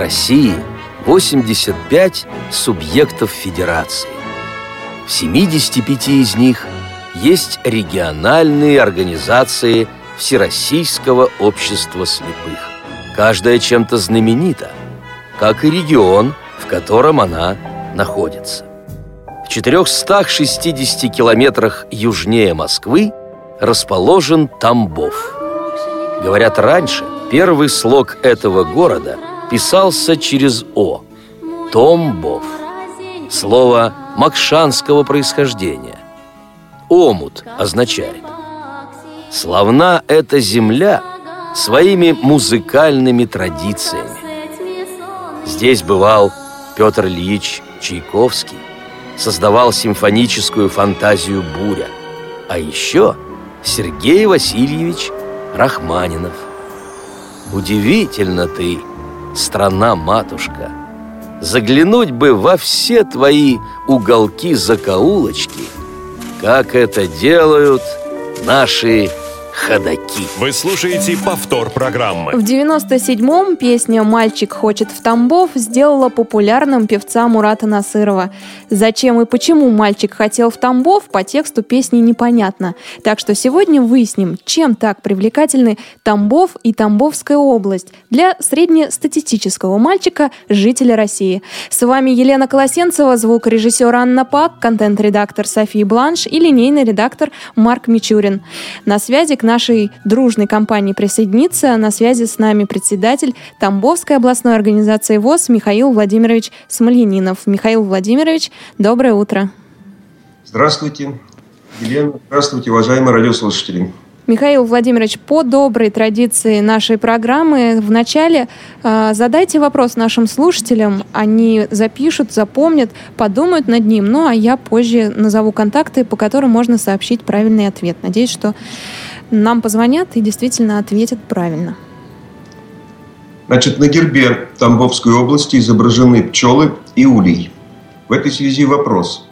России 85 субъектов федерации. В 75 из них есть региональные организации Всероссийского общества слепых. Каждая чем-то знаменита, как и регион, в котором она находится. В 460 километрах южнее Москвы расположен Тамбов. Говорят, раньше первый слог этого города писался через «о» – Томбов. Слово макшанского происхождения. «Омут» означает «Славна эта земля своими музыкальными традициями». Здесь бывал Петр Ильич Чайковский, создавал симфоническую фантазию «Буря», а еще Сергей Васильевич Рахманинов. Удивительно ты, страна-матушка, заглянуть бы во все твои уголки-закоулочки, как это делают наши ходаки. Вы слушаете повтор программы. В 97-м песня «Мальчик хочет в Тамбов» сделала популярным певца Мурата Насырова. Зачем и почему мальчик хотел в Тамбов, по тексту песни непонятно. Так что сегодня выясним, чем так привлекательны Тамбов и Тамбовская область для среднестатистического мальчика, жителя России. С вами Елена Колосенцева, звукорежиссер Анна Пак, контент-редактор София Бланш и линейный редактор Марк Мичурин. На связи к нашей дружной компании присоединиться. На связи с нами председатель Тамбовской областной организации ВОЗ Михаил Владимирович Смольянинов. Михаил Владимирович, доброе утро. Здравствуйте, Елена. Здравствуйте, уважаемые радиослушатели. Михаил Владимирович, по доброй традиции нашей программы вначале э, задайте вопрос нашим слушателям, они запишут, запомнят, подумают над ним, ну а я позже назову контакты, по которым можно сообщить правильный ответ. Надеюсь, что нам позвонят и действительно ответят правильно. Значит, на гербе Тамбовской области изображены пчелы и улей. В этой связи вопрос.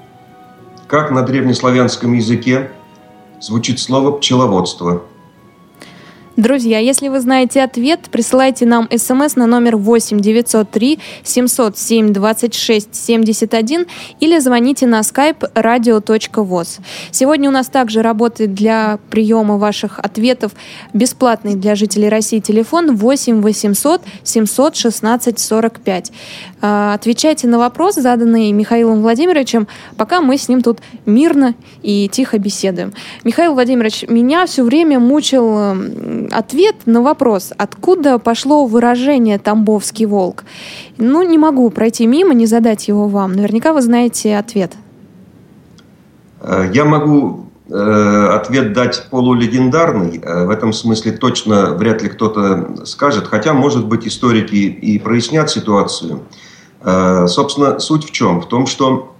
Как на древнеславянском языке звучит слово «пчеловодство»? Друзья, если вы знаете ответ, присылайте нам смс на номер 8 903 707 26 71 или звоните на skype radio.voz. Сегодня у нас также работает для приема ваших ответов бесплатный для жителей России телефон 8 800 716 45. Отвечайте на вопрос, заданный Михаилом Владимировичем, пока мы с ним тут мирно и тихо беседуем. Михаил Владимирович, меня все время мучил ответ на вопрос, откуда пошло выражение «тамбовский волк». Ну, не могу пройти мимо, не задать его вам. Наверняка вы знаете ответ. Э, я могу э, ответ дать полулегендарный. Э, в этом смысле точно вряд ли кто-то скажет. Хотя, может быть, историки и прояснят ситуацию. Собственно, суть в чем? В том, что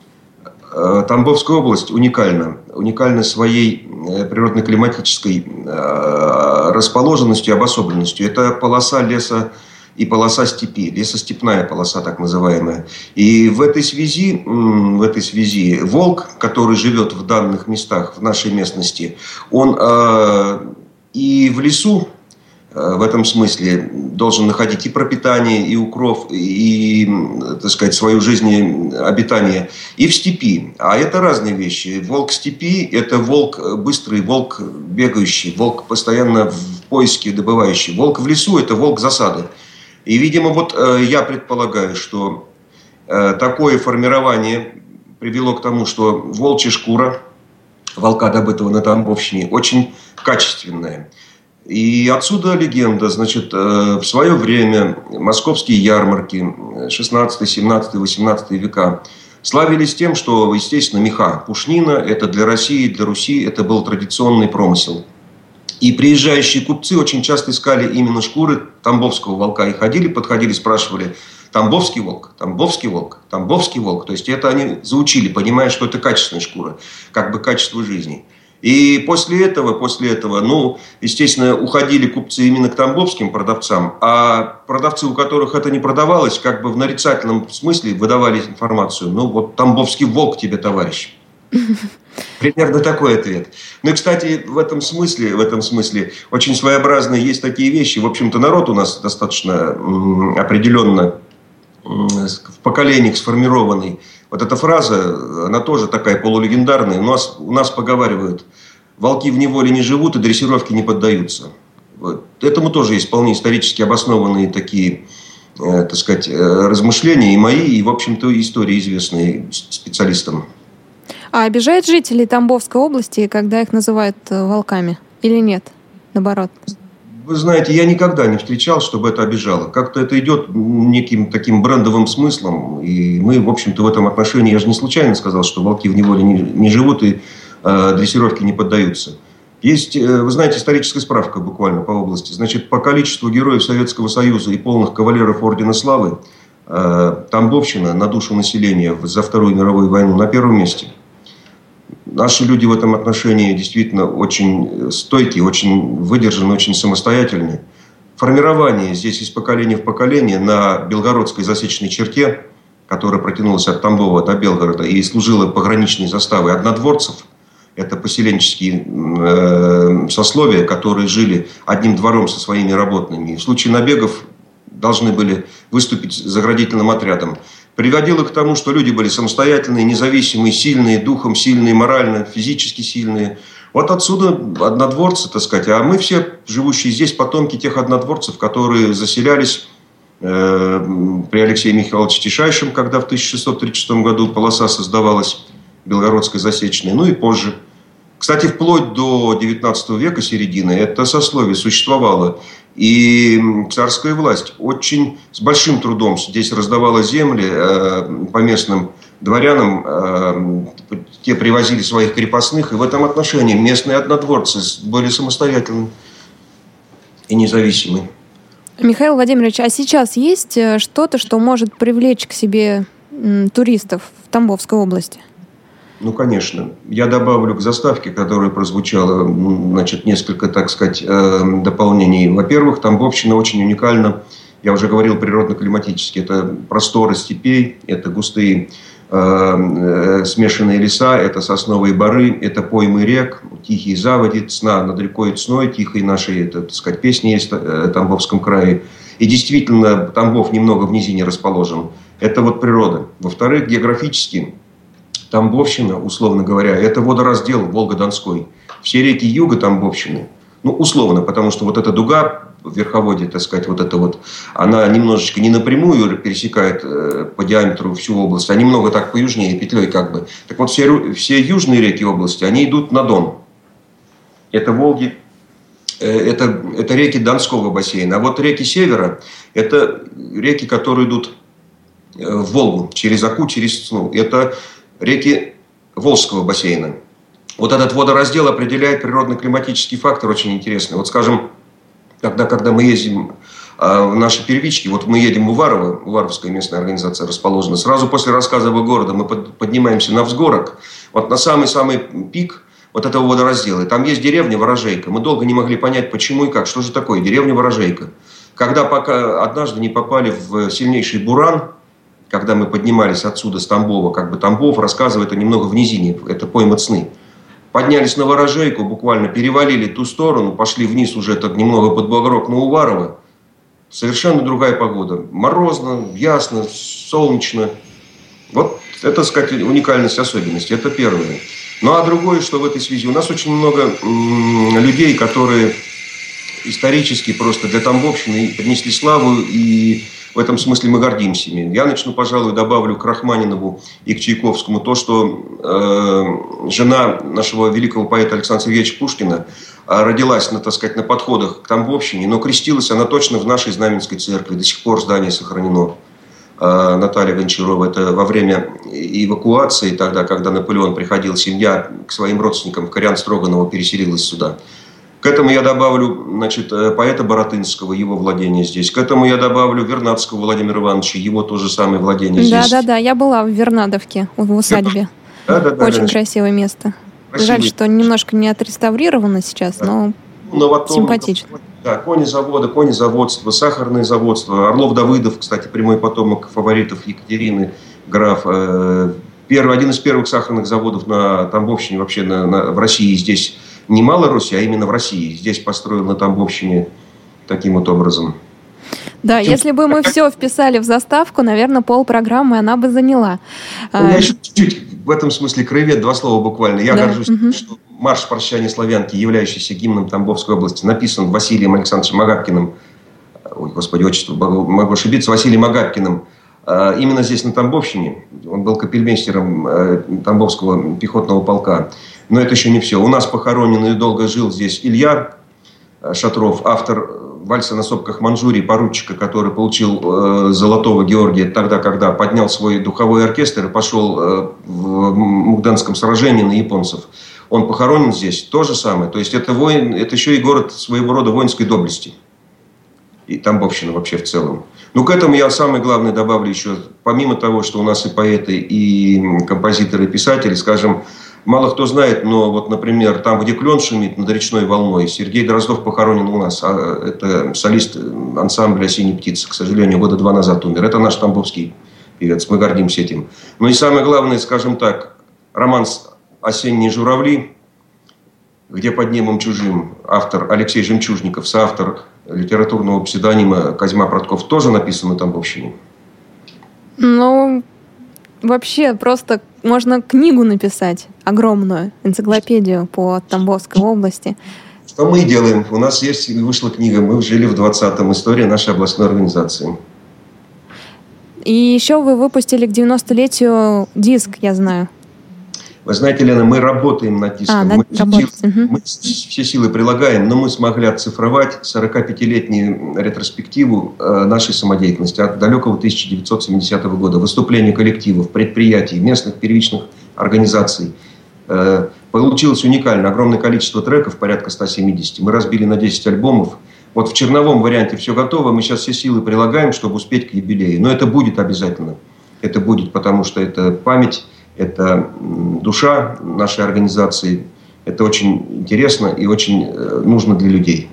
Э, Тамбовская область уникальна. Уникальна своей э, природно-климатической э, расположенностью обособленностью. Это полоса леса и полоса степи, лесостепная полоса так называемая. И в этой связи, в этой связи волк, который живет в данных местах, в нашей местности, он и в лесу Э, в этом смысле должен находить и пропитание, и укров, и, так сказать, свою жизнь обитание, и в степи. А это разные вещи. Волк степи – это волк быстрый, волк бегающий, волк постоянно в поиске добывающий. Волк в лесу – это волк засады. И, видимо, вот э, я предполагаю, что э, такое формирование привело к тому, что волчья шкура волка, добытого на Тамбовщине, очень качественная – и отсюда легенда, значит, э, в свое время московские ярмарки 16, 17, 18 века славились тем, что, естественно, меха, пушнина, это для России, для Руси, это был традиционный промысел. И приезжающие купцы очень часто искали именно шкуры тамбовского волка. И ходили, подходили, спрашивали, Тамбовский волк, Тамбовский волк, Тамбовский волк. То есть это они заучили, понимая, что это качественная шкура, как бы качество жизни. И после этого, после этого, ну, естественно, уходили купцы именно к тамбовским продавцам, а продавцы, у которых это не продавалось, как бы в нарицательном смысле выдавали информацию. Ну, вот тамбовский волк тебе, товарищ. Примерно такой ответ. Ну и, кстати, в этом смысле, в этом смысле очень своеобразные есть такие вещи. В общем-то, народ у нас достаточно определенно в поколениях сформированный. Вот эта фраза, она тоже такая полулегендарная. У нас, у нас поговаривают, волки в неволе не живут и дрессировки не поддаются. Вот. Этому тоже есть вполне исторически обоснованные такие, э, так сказать, э, размышления и мои, и, в общем-то, истории известные специалистам. А обижает жителей Тамбовской области, когда их называют э, волками? Или нет? Наоборот. Вы знаете, я никогда не встречал, чтобы это обижало. Как-то это идет неким таким брендовым смыслом. И мы, в общем-то, в этом отношении, я же не случайно сказал, что волки в неволе не, не живут и э, дрессировке не поддаются. Есть, э, вы знаете, историческая справка буквально по области. Значит, по количеству героев Советского Союза и полных кавалеров Ордена Славы э, Тамбовщина на душу населения за Вторую мировую войну на первом месте – Наши люди в этом отношении действительно очень стойкие, очень выдержаны, очень самостоятельные. Формирование здесь из поколения в поколение на Белгородской засечной черте, которая протянулась от Тамбова до Белгорода и служила пограничной заставой однодворцев, это поселенческие э, сословия, которые жили одним двором со своими работными. В случае набегов должны были выступить заградительным отрядом приводило к тому, что люди были самостоятельные, независимые, сильные, духом сильные, морально, физически сильные. Вот отсюда однодворцы, так сказать. А мы все, живущие здесь, потомки тех однодворцев, которые заселялись э, при Алексее Михайловиче Тишайшем, когда в 1636 году полоса создавалась, Белгородская засечная, ну и позже – кстати, вплоть до XIX века середины это сословие существовало. И царская власть очень с большим трудом здесь раздавала земли э, по местным дворянам. Э, те привозили своих крепостных. И в этом отношении местные однодворцы были самостоятельны и независимы. Михаил Владимирович, а сейчас есть э, что-то, что может привлечь к себе туристов в Тамбовской области? Ну, конечно. Я добавлю к заставке, которая прозвучала, значит, несколько, так сказать, э, дополнений. Во-первых, Тамбовщина очень уникальна. Я уже говорил природно-климатически. Это просторы степей, это густые э, э, смешанные леса, это сосновые бары, это поймы рек, тихие заводи, цна над рекой Цной, тихой нашей, это, так сказать, песни есть в Тамбовском крае. И действительно, Тамбов немного в низине расположен. Это вот природа. Во-вторых, географически Тамбовщина, условно говоря, это водораздел Волго-Донской. Все реки юга Тамбовщины, ну, условно, потому что вот эта дуга в верховодье, так сказать, вот это вот, она немножечко не напрямую пересекает э, по диаметру всю область, а немного так по южнее, петлей как бы. Так вот, все, все южные реки области, они идут на Дон. Это Волги, э, это, это реки Донского бассейна. А вот реки севера, это реки, которые идут э, в Волгу, через Аку, через Сну. Это реки Волжского бассейна. Вот этот водораздел определяет природно-климатический фактор очень интересный. Вот скажем, когда, когда мы ездим э, в наши первички, вот мы едем в Уварово, Уваровская местная организация расположена, сразу после рассказа города мы под, поднимаемся на взгорок, вот на самый-самый пик вот этого водораздела. И там есть деревня Ворожейка. Мы долго не могли понять, почему и как, что же такое деревня Ворожейка. Когда пока однажды не попали в сильнейший буран, когда мы поднимались отсюда, с Тамбова, как бы Тамбов рассказывает, это немного в низине, это пойма Цны. Поднялись на Ворожейку, буквально перевалили ту сторону, пошли вниз уже так немного под Багрок на Уварово. Совершенно другая погода. Морозно, ясно, солнечно. Вот это, так сказать, уникальность, особенность. Это первое. Ну а другое, что в этой связи, у нас очень много людей, которые исторически просто для Тамбовщины принесли славу и в этом смысле мы гордимся ими. Я начну, пожалуй, добавлю к Рахманинову и к Чайковскому то, что э, жена нашего великого поэта Александра Сергеевича Пушкина э, родилась, на, так сказать, на подходах к Тамбовщине, но крестилась она точно в нашей Знаменской церкви. До сих пор здание сохранено. Э, Наталья Гончарова. Это во время эвакуации, тогда, когда Наполеон приходил, семья к своим родственникам, Кориан Строганова переселилась сюда. К этому я добавлю значит, э, поэта Боротынского, его владение здесь. К этому я добавлю Вернадского Владимира Ивановича, его то же самое владение здесь. Да-да-да, я была в Вернадовке, в усадьбе. Да, да, да, Очень да. красивое место. Красивый. Жаль, что немножко не отреставрировано сейчас, да. но ну, симпатично. Да, кони завода, кони заводства, сахарное заводство. Орлов-Давыдов, кстати, прямой потомок фаворитов Екатерины, граф. Э, первый, один из первых сахарных заводов на Тамбовщине, вообще на, на, в России здесь не Малороссии, а именно в России. Здесь построен на Тамбовщине таким вот образом. Да, Чем... если бы мы все вписали в заставку, наверное, пол программы она бы заняла. Ну, я еще чуть-чуть в этом смысле краевед, два слова буквально. Я да. горжусь, угу. что марш прощания славянки, являющийся гимном Тамбовской области, написан Василием Александровичем Агапкиным. Ой, господи, отчество, могу ошибиться, Василием Агапкиным. А, именно здесь, на Тамбовщине. Он был капельмейстером э, Тамбовского пехотного полка. Но это еще не все. У нас похоронен и долго жил здесь Илья э, Шатров, автор вальса на сопках Манчжурии, поручика, который получил э, Золотого Георгия тогда, когда поднял свой духовой оркестр и пошел э, в Мугданском сражении на японцев. Он похоронен здесь. То же самое. То есть это, воин, это еще и город своего рода воинской доблести. И Тамбовщина вообще в целом. Ну, к этому я самое главное добавлю еще, помимо того, что у нас и поэты, и композиторы, и писатели, скажем, Мало кто знает, но вот, например, там, где клен шумит над речной волной, Сергей Дроздов похоронен у нас. А это солист ансамбля «Синие птицы». К сожалению, года два назад умер. Это наш тамбовский певец. Мы гордимся этим. Ну и самое главное, скажем так, романс «Осенние журавли», где под небом чужим автор Алексей Жемчужников, соавтор литературного псевдонима Козьма Протков, тоже написан на Тамбовщине. Ну, вообще просто можно книгу написать, огромную, энциклопедию по Тамбовской области. Что мы делаем. У нас есть, вышла книга, мы жили в 20-м, история нашей областной организации. И еще вы выпустили к 90-летию диск, я знаю. Вы знаете, Лена, мы работаем над диском. А, мы, работать. Все, угу. мы все силы прилагаем, но мы смогли оцифровать 45-летнюю ретроспективу э, нашей самодеятельности от далекого 1970 года. Выступления коллективов, предприятий, местных первичных организаций. Э, получилось уникально. Огромное количество треков, порядка 170. Мы разбили на 10 альбомов. Вот в черновом варианте все готово. Мы сейчас все силы прилагаем, чтобы успеть к юбилею. Но это будет обязательно. Это будет, потому что это память это душа нашей организации. Это очень интересно и очень э, нужно для людей.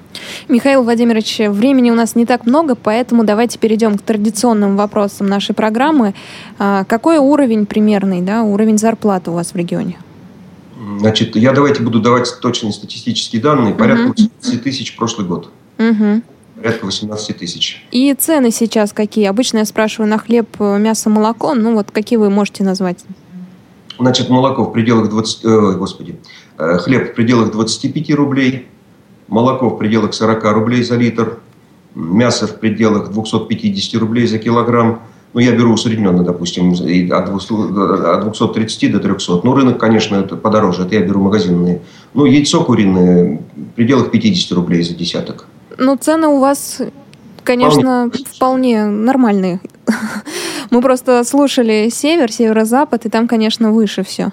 Михаил Владимирович, времени у нас не так много, поэтому давайте перейдем к традиционным вопросам нашей программы. А, какой уровень примерный, да, уровень зарплаты у вас в регионе? Значит, я давайте буду давать точные статистические данные. Порядка угу. 18 тысяч прошлый год. Угу. Порядка 18 тысяч. И цены сейчас какие? Обычно я спрашиваю на хлеб, мясо, молоко. Ну вот какие вы можете назвать? Значит, молоко в пределах 20... Э, господи, э, хлеб в пределах 25 рублей, молоко в пределах 40 рублей за литр, мясо в пределах 250 рублей за килограмм. Ну, я беру усредненно, допустим, от 230 до 300. Ну, рынок, конечно, это подороже, это я беру магазинные. Ну, яйцо куриное в пределах 50 рублей за десяток. Ну, цены у вас, конечно, вполне, вполне нормальные. Мы просто слушали север, северо-запад, и там, конечно, выше все.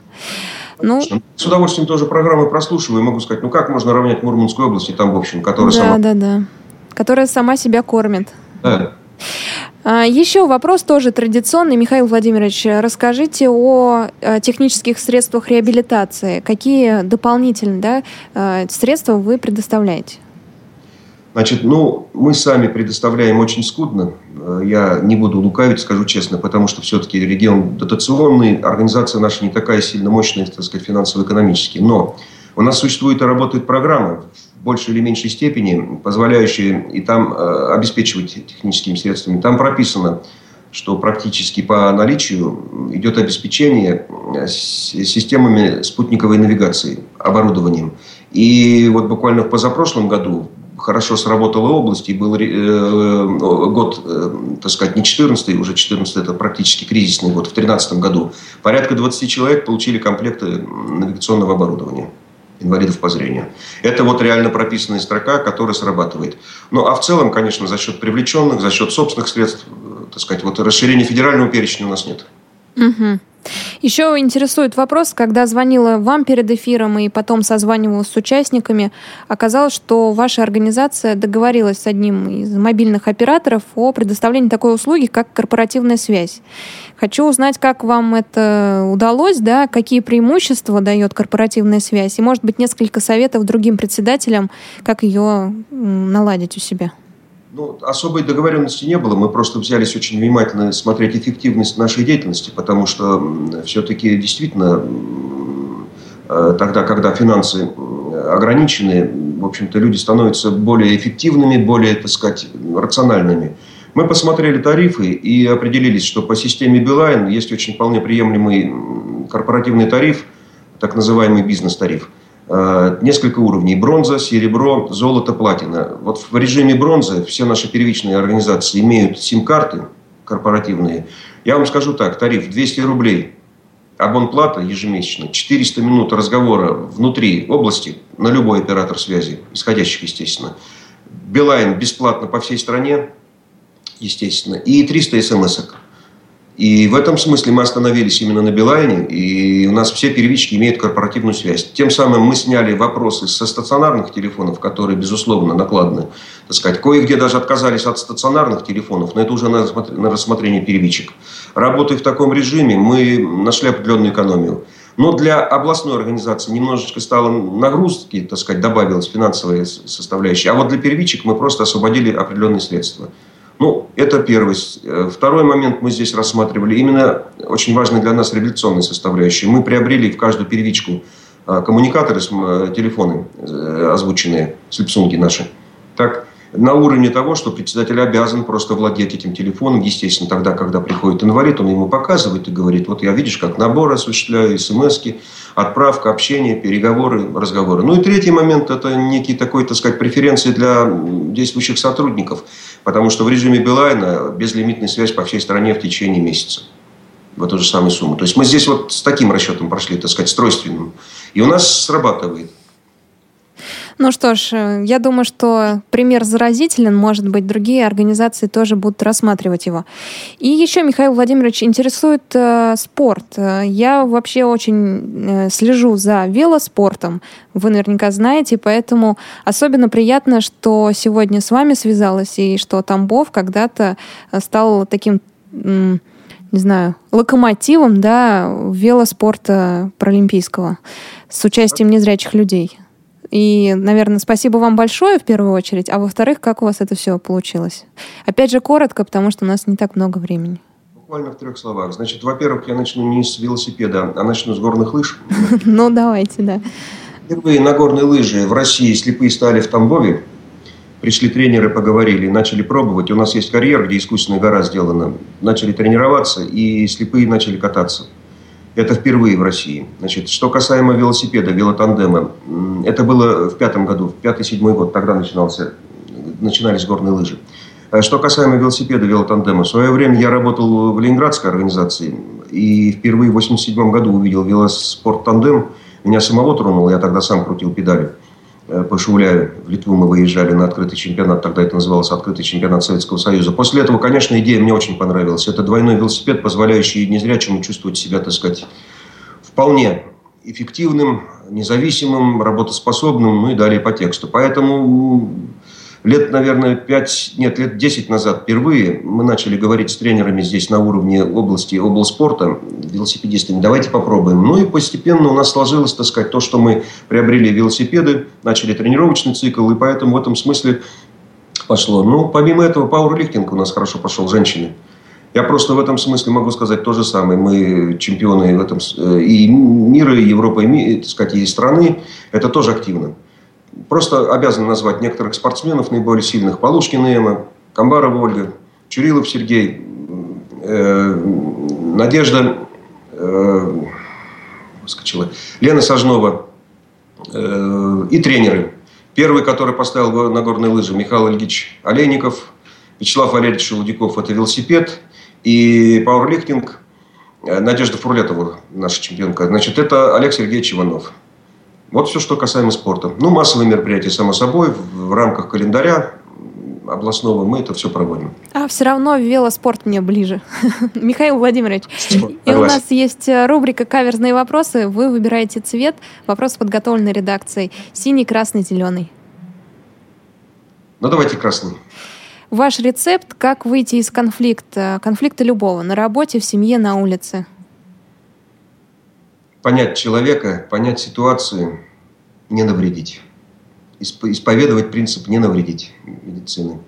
Ну, с удовольствием тоже программы прослушиваю и могу сказать, ну как можно равнять Мурманскую область и там, в общем, которая да, сама... Да, да, да. Которая сама себя кормит. Да. А, еще вопрос тоже традиционный. Михаил Владимирович, расскажите о технических средствах реабилитации. Какие дополнительные да, э, средства вы предоставляете? Значит, ну, мы сами предоставляем очень скудно. Э, я не буду лукавить, скажу честно, потому что все-таки регион дотационный, организация наша не такая сильно мощная, так сказать, финансово-экономически. Но у нас существует и работает программа в большей или меньшей степени, позволяющая и там э, обеспечивать техническими средствами. Там прописано, что практически по наличию идет обеспечение э, системами спутниковой навигации, оборудованием. И вот буквально в позапрошлом году, хорошо сработала область, и был э, год, э, так сказать, не 14 уже 14 это практически кризисный год, в 2013 году. Порядка 20 человек получили комплекты навигационного оборудования инвалидов по зрению. Это вот реально прописанная строка, которая срабатывает. Ну, а в целом, конечно, за счет привлеченных, за счет собственных средств, э, так сказать, вот расширения федерального перечня у нас нет. Угу. Еще интересует вопрос, когда звонила вам перед эфиром и потом созванивалась с участниками, оказалось, что ваша организация договорилась с одним из мобильных операторов о предоставлении такой услуги, как корпоративная связь. Хочу узнать, как вам это удалось, да, какие преимущества дает корпоративная связь, и, может быть, несколько советов другим председателям, как ее наладить у себя. Ну, особой договоренности не было. Мы просто взялись очень внимательно смотреть эффективность нашей деятельности, потому что все-таки действительно э, тогда, когда финансы ограничены, в общем-то, люди становятся более эффективными, более, так сказать, рациональными. Мы посмотрели тарифы и определились, что по системе Билайн есть очень вполне приемлемый корпоративный тариф, так называемый бизнес-тариф. Э, несколько уровней. Бронза, серебро, золото, платина. Вот в режиме бронзы все наши первичные организации имеют сим-карты корпоративные. Я вам скажу так, тариф 200 рублей, абонплата ежемесячно, 400 минут разговора внутри области на любой оператор связи, исходящих, естественно. Билайн бесплатно по всей стране, естественно, и 300 смс -ок. И в этом смысле мы остановились именно на Билайне, и у нас все первички имеют корпоративную связь. Тем самым мы сняли вопросы со стационарных телефонов, которые, безусловно, накладны. Так сказать, кое-где даже отказались от стационарных телефонов, но это уже на рассмотрение первичек. Работая в таком режиме, мы нашли определенную экономию. Но для областной организации немножечко стало нагрузки, так сказать, добавилась финансовая составляющая. А вот для первичек мы просто освободили определенные средства. Ну, это первый. Э, второй момент мы здесь рассматривали именно очень важный для нас революционной составляющей. Мы приобрели в каждую первичку э, коммуникаторы, э, телефоны озвученные, слепсунги наши. Так, на уровне того, что председатель обязан просто владеть этим телефоном. Естественно, тогда, когда приходит инвалид, он ему показывает и говорит, вот я, видишь, как набор осуществляю, смс отправка, общение, переговоры, разговоры. Ну и третий момент – это некий такой, так сказать, преференции для действующих сотрудников. Потому что в режиме Билайна безлимитная связь по всей стране в течение месяца в эту же самую сумму. То есть мы здесь вот с таким расчетом прошли, так сказать, стройственным. И у нас срабатывает. Ну что ж, э, я думаю, что пример заразителен, может быть, другие организации тоже будут рассматривать его. И еще, Михаил Владимирович, интересует э, спорт. Я вообще очень э, слежу за велоспортом, вы наверняка знаете, поэтому особенно приятно, что сегодня с вами связалась, и что Тамбов когда-то э, стал таким не знаю, локомотивом, да, велоспорта паралимпийского с участием незрячих людей. И, наверное, спасибо вам большое в первую очередь, а во-вторых, как у вас это все получилось? Опять же, коротко, потому что у нас не так много времени. Буквально в трех словах. Значит, во-первых, я начну не с велосипеда, а начну с горных лыж. Ну, давайте, да. Впервые на горные лыжи в России слепые стали в Тамбове. Пришли тренеры, поговорили, начали пробовать. У нас есть карьер, где искусственная гора сделана. Начали тренироваться, и слепые начали кататься. Это впервые в России. Значит, что касаемо велосипеда, велотандема, это было в пятом году, в пятый-седьмой год, тогда начинался, начинались горные лыжи. А что касаемо велосипеда, велотандема, в свое время я работал в Ленинградской организации и впервые в 87 году увидел велоспорт-тандем. Меня самого тронуло, я тогда сам крутил педали. Э, по Шауляю в Литву мы выезжали на открытый чемпионат, тогда это называлось открытый чемпионат Советского Союза. После этого, конечно, идея мне очень понравилась. Это двойной велосипед, позволяющий незрячему чувствовать себя, так сказать, вполне эффективным, независимым, работоспособным, ну и далее по тексту. Поэтому лет, наверное, 5, нет, лет 10 назад впервые мы начали говорить с тренерами здесь на уровне области, облспорта, велосипедистами, давайте попробуем. Ну и постепенно у нас сложилось, так сказать, то, что мы приобрели велосипеды, начали тренировочный цикл, и поэтому в этом смысле пошло. Ну, помимо этого, пауэрлифтинг у нас хорошо пошел, женщины. Я просто в этом смысле могу сказать то же самое. Мы чемпионы в этом э, и мира, и Европы, и, так сказать, и страны. Это тоже активно. Просто обязан назвать некоторых спортсменов наиболее сильных. Полушкина Эмма, Камбарова Ольга, Чурилов Сергей, э, Надежда э, Лена Сажнова э, и тренеры. Первый, который поставил на горные лыжи, Михаил Ильич Олейников, Вячеслав Валерьевич Шелудяков – это велосипед, и пауэрлифтинг э, Надежда Фурлетова, наша чемпионка. Значит, это Олег Сергеевич Иванов. Вот все, что касаемо спорта. Ну, массовые мероприятия, само собой, в рамках календаря областного мы это все проводим. А все равно велоспорт мне ближе. Михаил Владимирович, и у нас есть э, рубрика «Каверзные вопросы». Вы выбираете цвет. Вопрос подготовлен редакцией. Синий, красный, зеленый. Ну, давайте красный. Ваш рецепт, как выйти из конфликта, конфликта любого, на работе, в семье, на улице? Понять человека, понять ситуацию, не навредить. Исповедовать принцип не навредить медицины.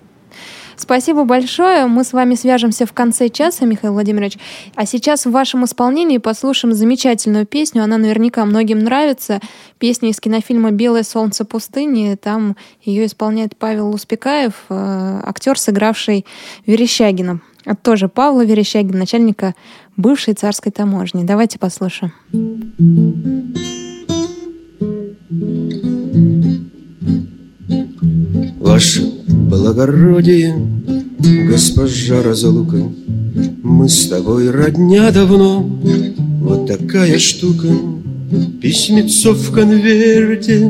Спасибо большое. Мы с вами свяжемся в конце часа, Михаил Владимирович. А сейчас в вашем исполнении послушаем замечательную песню. Она наверняка многим нравится. Песня из кинофильма «Белое солнце пустыни». Там ее исполняет Павел Успекаев, э, актер, сыгравший Верещагина. Это тоже Павла Верещагина, начальника бывшей царской таможни. Давайте послушаем. Ваше благородие, госпожа Разлука, Мы с тобой родня давно, вот такая штука. Письмецо в конверте,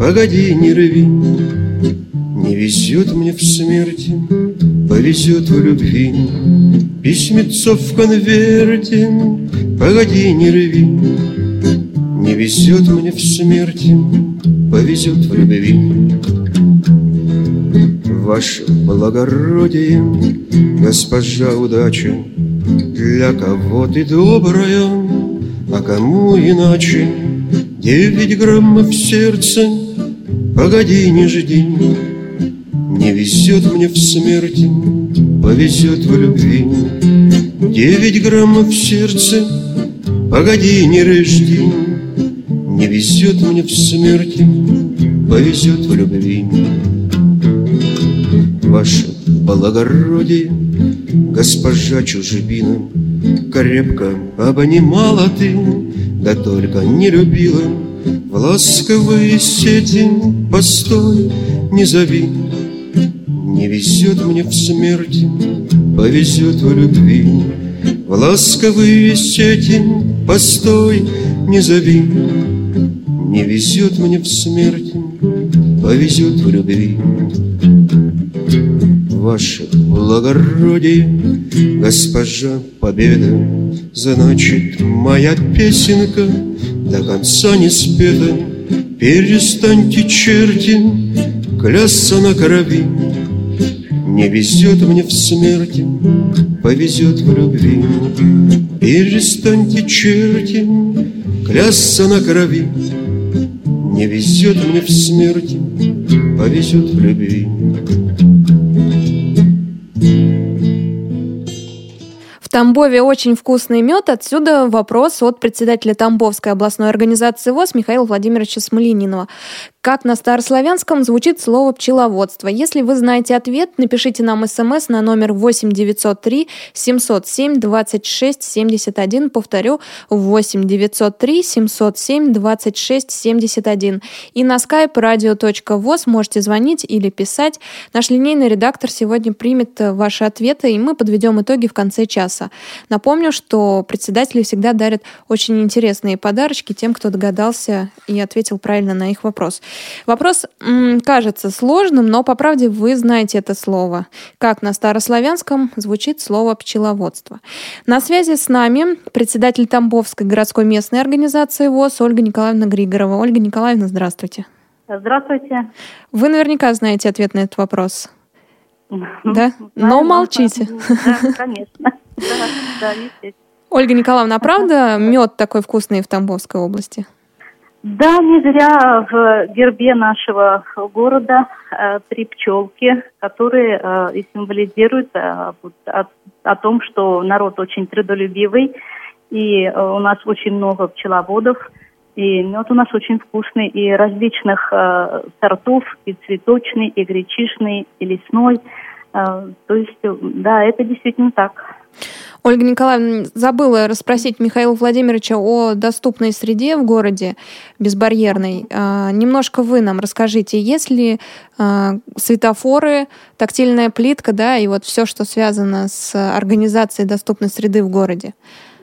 погоди, не рви, Не везет мне в смерти, повезет в любви. Письмецо в конверте, погоди, не рви, Не везет мне в смерти, повезет в любви. Ваше благородие, госпожа удача, Для кого ты добрая, а кому иначе? Девять граммов сердца, погоди, не жди, Не везет мне в смерти, повезет в любви. Девять граммов сердца, погоди, не рожди, Не везет мне в смерти, повезет в любви. Ваше благородие, госпожа чужбина, Крепко обнимала ты, да только не любила. В ласковые сети постой, не зови, Не везет мне в смерти, повезет в любви. В ласковые сети постой, не зови, Не везет мне в смерти, повезет в любви ваше благородие, госпожа Победа, значит, моя песенка до конца не спета. Перестаньте, черти, клясться на крови. Не везет мне в смерти, повезет в любви. Перестаньте, черти, клясться на крови. Не везет мне в смерти, повезет в любви. Тамбове очень вкусный мед. Отсюда вопрос от председателя Тамбовской областной организации ВОЗ Михаила Владимировича Смолининова. Как на старославянском звучит слово «пчеловодство»? Если вы знаете ответ, напишите нам смс на номер 8 903 707 26 71. Повторю, 8 903 707 26 71. И на skype radio.voz можете звонить или писать. Наш линейный редактор сегодня примет ваши ответы, и мы подведем итоги в конце часа. Напомню, что председатели всегда дарят очень интересные подарочки тем, кто догадался и ответил правильно на их вопрос. Вопрос кажется сложным, но по правде вы знаете это слово. Как на старославянском звучит слово «пчеловодство». На связи с нами председатель Тамбовской городской местной организации ВОЗ Ольга Николаевна Григорова. Ольга Николаевна, здравствуйте. Здравствуйте. Вы наверняка знаете ответ на этот вопрос. Да? Но молчите. Да, конечно. Да, да, Ольга Николаевна, а правда мед такой вкусный в Тамбовской области? Да, не зря в гербе нашего города э, три пчелки, которые э, и символизируют э, о, о том, что народ очень трудолюбивый, и э, у нас очень много пчеловодов, и мед у нас очень вкусный, и различных э, сортов, и цветочный, и гречишный, и лесной. Э, то есть, да, это действительно так. Ольга Николаевна, забыла расспросить Михаила Владимировича о доступной среде в городе, безбарьерной. А, немножко вы нам расскажите, есть ли а, светофоры, тактильная плитка, да, и вот все, что связано с организацией доступной среды в городе?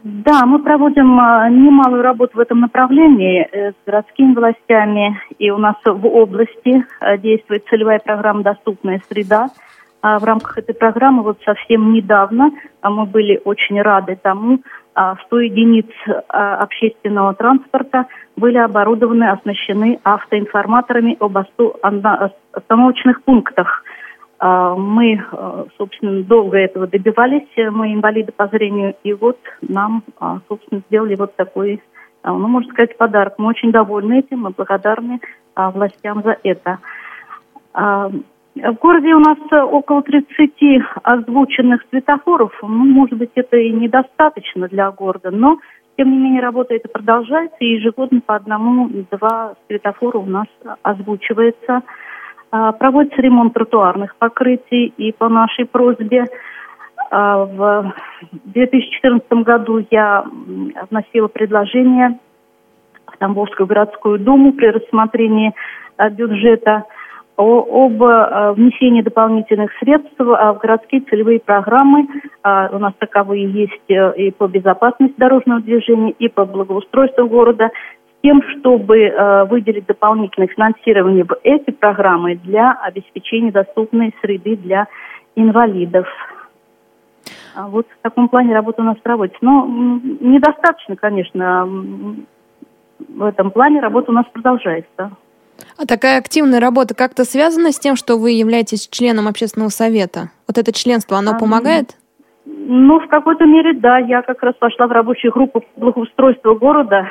Да, мы проводим а, немалую работу в этом направлении э, с городскими властями, и у нас в области действует целевая программа «Доступная среда», в рамках этой программы вот совсем недавно а мы были очень рады тому, 100 а, единиц общественного транспорта были оборудованы, оснащены автоинформаторами об остановочных пунктах. Мы, собственно, долго этого добивались, мы инвалиды по зрению, и вот нам, собственно, сделали вот такой, ну, можно сказать, подарок. Мы очень довольны этим, мы благодарны властям за это. В городе у нас около 30 озвученных светофоров. Ну, может быть, это и недостаточно для города, но, тем не менее, работа эта продолжается, и ежегодно по одному-два светофора у нас озвучивается. А, проводится ремонт тротуарных покрытий, и по нашей просьбе а, в 2014 году я вносила предложение в Тамбовскую городскую думу при рассмотрении а, бюджета об э, внесении дополнительных средств э, в городские целевые программы. Э, у нас таковые есть и по безопасности дорожного движения, и по благоустройству города, с тем, чтобы выделить дополнительное финансирование в эти программы для обеспечения доступной среды для инвалидов. А вот в таком плане работа у нас проводится. Но недостаточно, конечно, в этом плане работа у нас продолжается. А такая активная работа как-то связана с тем, что вы являетесь членом общественного совета? Вот это членство, оно а, помогает? Ну, в какой-то мере, да. Я как раз пошла в рабочую группу благоустройства города.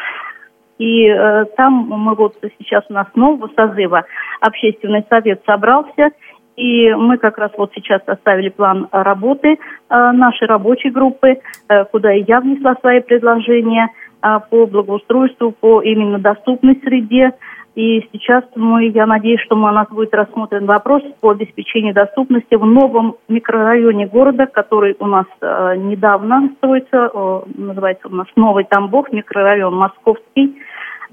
И э, там мы вот сейчас у нас нового созыва общественный совет собрался. И мы как раз вот сейчас составили план работы э, нашей рабочей группы, э, куда и я внесла свои предложения э, по благоустройству, по именно доступной среде. И сейчас мы, я надеюсь, что у нас будет рассмотрен вопрос по обеспечению доступности в новом микрорайоне города, который у нас э, недавно строится, э, называется у нас Новый Тамбов, микрорайон Московский.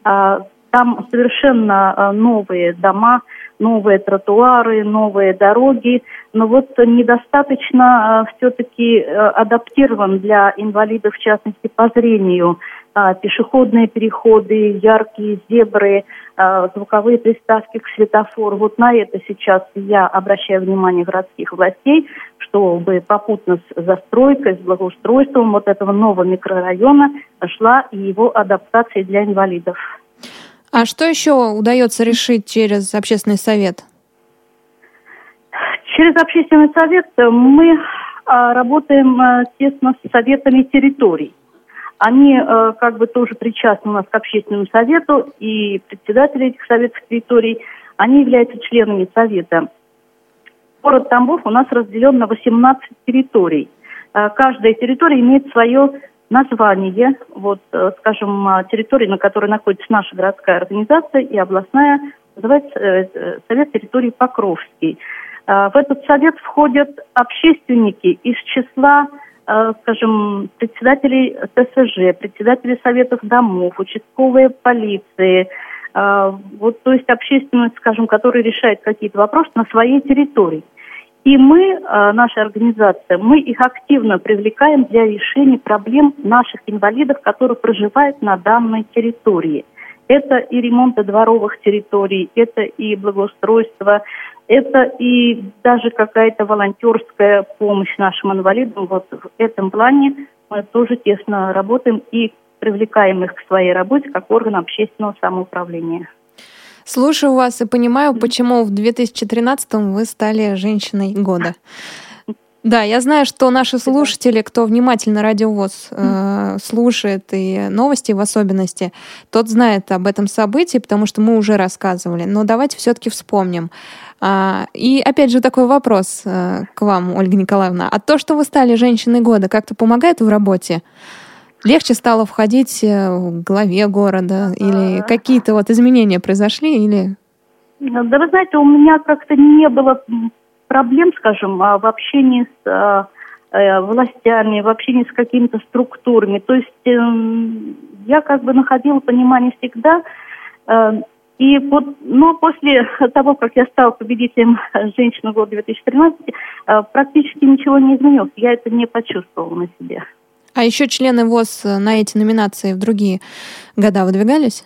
Э, там совершенно э, новые дома, новые тротуары, новые дороги, но вот недостаточно э, все-таки э, адаптирован для инвалидов, в частности, по зрению. Э, пешеходные переходы, яркие зебры, э, звуковые приставки к светофору. Вот на это сейчас я обращаю внимание городских властей, чтобы попутно с застройкой, с благоустройством вот этого нового микрорайона шла и его адаптация для инвалидов. А что еще удается решить через общественный совет? Через общественный совет мы а, работаем а, тесно с советами территорий. Они а, как бы тоже причастны у нас к общественному совету, и председатели этих советов территорий, они являются членами совета. Город Тамбов у нас разделен на 18 территорий. Каждая территория имеет свое название, вот, э, скажем, а, территории, на которой находится наша городская организация и областная, называется э, э, Совет территории Покровский. В этот совет входят общественники из числа, скажем, председателей ТСЖ, председателей советов домов, участковые полиции, вот, то есть общественность, скажем, которая решает какие-то вопросы на своей территории. И мы, э, наша организация, мы их активно привлекаем для решения проблем наших инвалидов, которые проживают на данной территории. Это и ремонт дворовых территорий, это и благоустройство, это и даже какая-то волонтерская помощь нашим инвалидам. Вот в этом плане мы тоже тесно работаем и привлекаем их к своей работе как орган общественного самоуправления. Слушаю вас и понимаю, почему в 2013 вы стали женщиной года. Да, я знаю, что наши слушатели, кто внимательно радиовоз э, слушает и новости в особенности, тот знает об этом событии, потому что мы уже рассказывали. Но давайте все-таки вспомним. А, и опять же такой вопрос э, к вам, Ольга Николаевна. А то, что вы стали женщиной года, как-то помогает в работе? легче стало входить э, в главе города? Или какие-то вот изменения произошли? Или... Да вы знаете, у меня как-то не было проблем, скажем, а, в общении с а, э, властями, в общении с какими-то структурами. То есть э, я как бы находила понимание всегда. Э, и вот, но после того, как я стала победителем женщины года 2013, э, практически ничего не изменилось. Я это не почувствовала на себе. А еще члены ВОЗ на эти номинации в другие года выдвигались?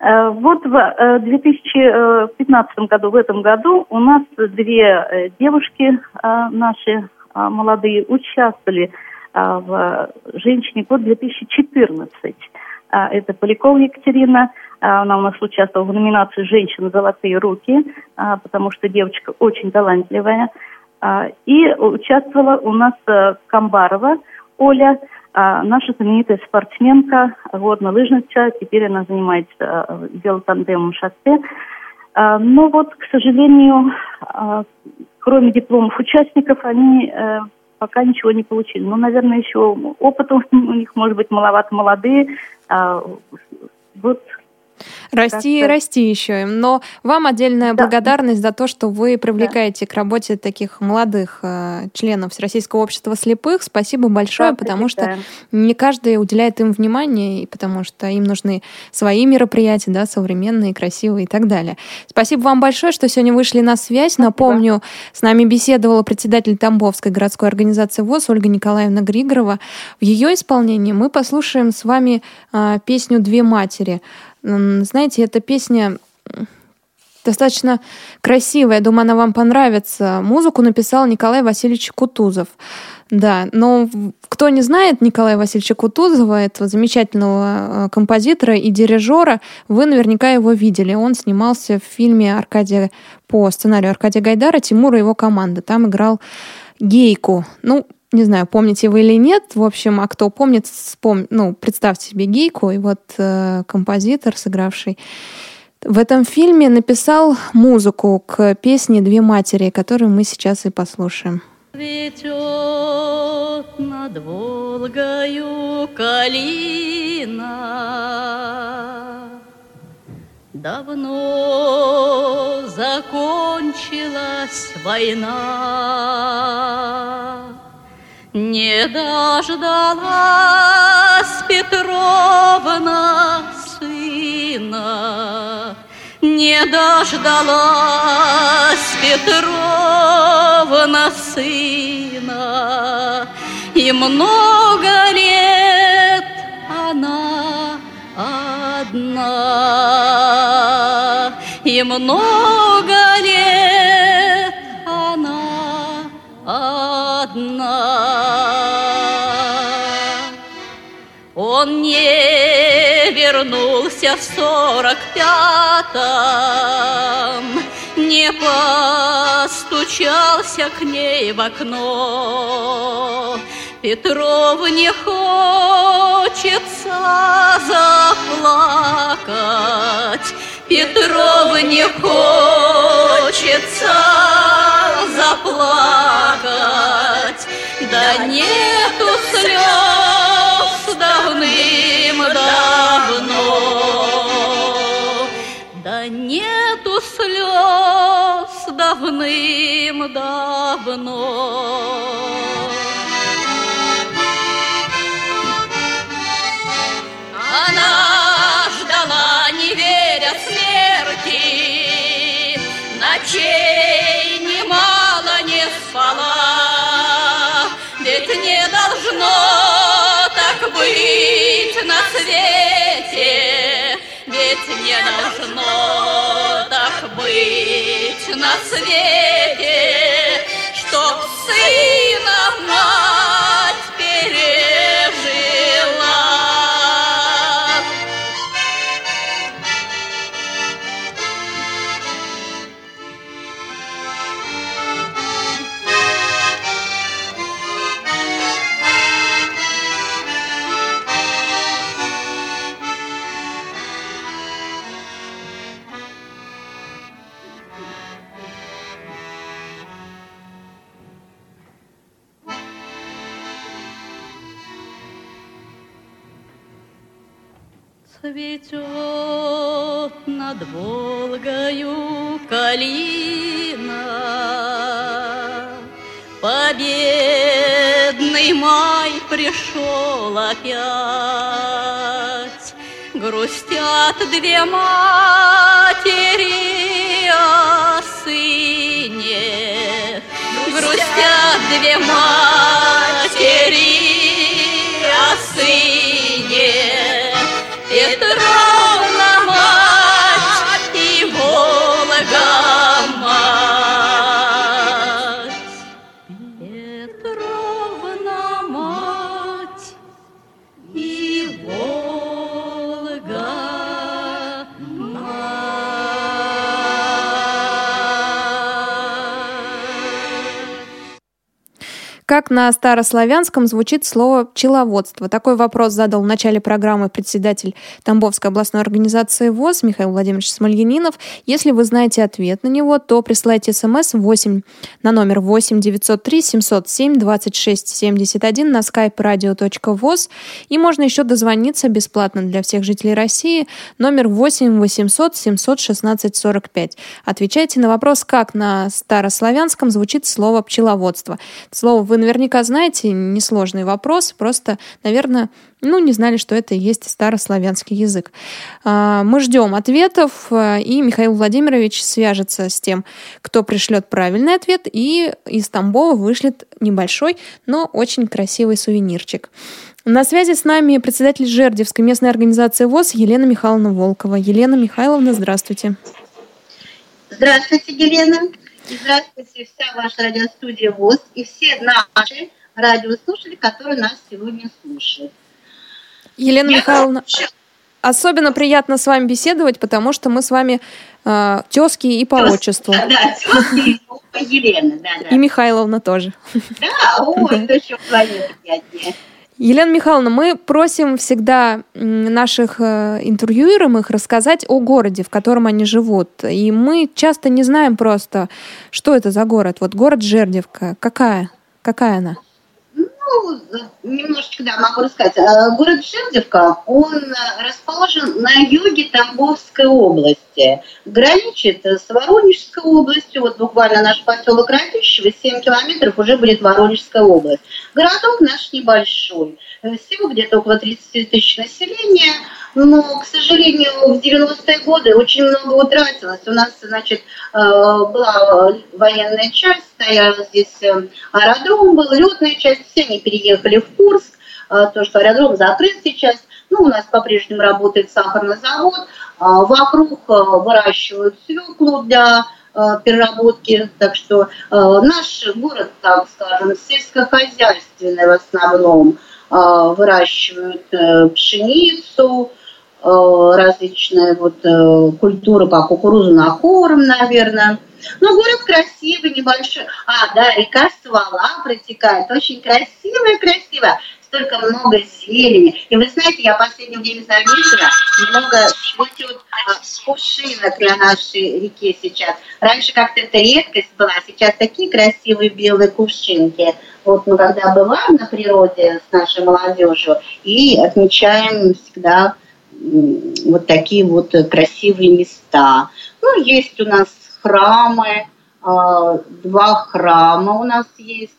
Э, вот в 2015 э, году, в этом году, у нас две девушки наши молодые участвовали в «Женщине год 2014». Это Полякова Екатерина, она у нас участвовала в номинации «Женщина. Золотые руки», потому что девочка очень талантливая. И участвовала у нас Камбарова – Оля, а, наша знаменитая спортсменка, горнолыжница, теперь она занимается велотандемом шоссе. А, но вот, к сожалению, а, кроме дипломов участников, они э, пока ничего не получили. Ну, наверное, еще опыта у них, может быть, маловато молодые. А, вот Расти и расти еще. Но вам отдельная да. благодарность за то, что вы привлекаете да. к работе таких молодых э, членов Всероссийского общества слепых. Спасибо большое, да, потому что не каждый уделяет им внимание, потому что им нужны свои мероприятия, да, современные, красивые и так далее. Спасибо вам большое, что сегодня вышли на связь. Спасибо. Напомню, с нами беседовала председатель Тамбовской городской организации ВОЗ Ольга Николаевна Григорова. В ее исполнении мы послушаем с вами э, песню «Две матери». Знаете, эта песня достаточно красивая. Думаю, она вам понравится. Музыку написал Николай Васильевич Кутузов. Да, но кто не знает Николая Васильевича Кутузова, этого замечательного э, композитора и дирижера, вы наверняка его видели. Он снимался в фильме Аркадия по сценарию Аркадия Гайдара «Тимур и его команда». Там играл Гейку. Ну, не знаю, помните вы или нет. В общем, а кто помнит, вспом... ну, представьте себе Гейку, и вот э, композитор, сыгравший в этом фильме, написал музыку к песне «Две матери», которую мы сейчас и послушаем. Цветет над Волгою калина, Давно закончилась война. Не дождалась Петровна сына, Не дождалась Петровна сына, И много лет она одна, И много лет Он не вернулся в сорок пятом, Не постучался к ней в окно. Петров не хочется заплакать, Петров не хочется заплакать, Да нету слез давным-давно. Она ждала, не веря смерти, ночей немало не спала, ведь не должно быть на свете, ведь не должно. так быть на свете, чтоб сына мать Цветет над Волгою калина, Победный май пришел опять, Грустят две матери о сыне, Грустят две матери Как на старославянском звучит слово «пчеловодство»? Такой вопрос задал в начале программы председатель Тамбовской областной организации ВОЗ Михаил Владимирович Смольянинов. Если вы знаете ответ на него, то присылайте смс 8 на номер 8 903 707 26 71 на skype radio.voz. И можно еще дозвониться бесплатно для всех жителей России номер 8 800 716 45. Отвечайте на вопрос, как на старославянском звучит слово «пчеловодство». Слово вы наверняка знаете, несложный вопрос, просто, наверное, ну, не знали, что это и есть старославянский язык. А, мы ждем ответов, а, и Михаил Владимирович свяжется с тем, кто пришлет правильный ответ, и из Тамбова вышлет небольшой, но очень красивый сувенирчик. На связи с нами председатель Жердевской местной организации ВОЗ Елена Михайловна Волкова. Елена Михайловна, здравствуйте. Здравствуйте, Елена. Здравствуйте, вся ваша радиостудия ВОЗ и все наши радиослушатели, которые нас сегодня слушают. Елена Я Михайловна, хочу... особенно приятно с вами беседовать, потому что мы с вами э, тезки и по Тез... отчеству. Да, тезки и Елена, да, да. И Михайловна тоже. Да, ой, это еще приятнее. Елена Михайловна, мы просим всегда наших э, интервьюируемых рассказать о городе, в котором они живут. И мы часто не знаем просто, что это за город. Вот город Жердевка, какая? Какая она? Ну, немножечко, да, могу рассказать. Э, город Жердевка, он э, расположен на юге Тамбовской области. Граничит с Воронежской областью. Вот буквально наш поселок Радищево, 7 километров уже будет Воронежская область. Городок наш небольшой. Всего где-то около 30 тысяч населения – но, к сожалению, в 90-е годы очень много утратилось. У нас, значит, э, была военная часть, стоял здесь аэродром, был летная часть, все они переехали в Курск, э, то, что аэродром закрыт сейчас. Ну, у нас по-прежнему работает сахарный завод, вокруг выращивают свеклу для переработки. Так что наш город, так скажем, сельскохозяйственный в основном. Выращивают пшеницу, Э, различные вот э, культуры по кукурузу на корм, наверное. Но город красивый, небольшой. А, да, река Свала протекает, очень красивая, красивая. Столько много зелени. И вы знаете, я в последнее время заметила, много цветет кувшинок на нашей реке сейчас. Раньше как-то это редкость была, сейчас такие красивые белые кувшинки. Вот мы когда бываем на природе с нашей молодежью и отмечаем всегда вот такие вот красивые места. Ну, есть у нас храмы, а, два храма у нас есть.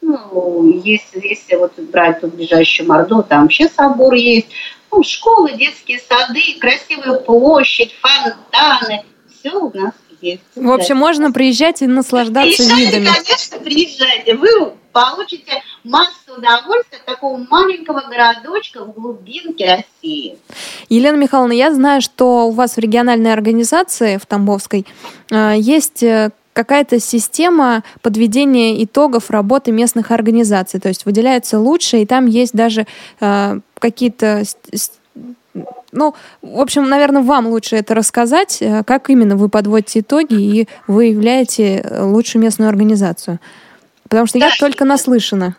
Ну, если, если вот брать тут ближайшую Морду, там вообще собор есть. Ну, школы, детские сады, красивая площадь, фонтаны. Все у нас есть. В общем, можно приезжать и наслаждаться приезжайте, видами. конечно, приезжайте. Вы получите массу удовольствия от такого маленького городочка в глубинке России. Елена Михайловна, я знаю, что у вас в региональной организации в Тамбовской э, есть э, какая-то система подведения итогов работы местных организаций. То есть выделяются лучшие, и там есть даже э, какие-то ну, в общем, наверное, вам лучше это рассказать, как именно вы подводите итоги и выявляете лучшую местную организацию. Потому что да, я только наслышана.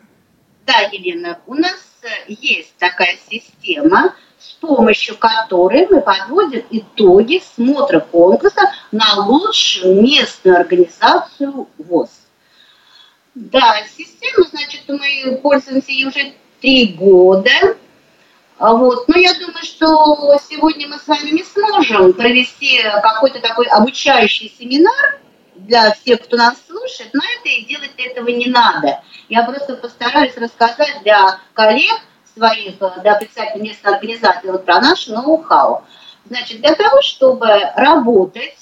Да, Елена, у нас э, есть такая система, с помощью которой мы подводим итоги смотра конкурса на лучшую местную организацию ВОЗ. Да, система, значит, мы пользуемся ей уже три года. А вот. Но я думаю, что сегодня мы с вами не сможем провести какой-то такой обучающий семинар, для всех, кто нас слушает, но это и делать этого не надо. Я просто постараюсь рассказать для коллег своих, для представителей местной организации вот про наш ноу-хау. Значит, для того, чтобы работать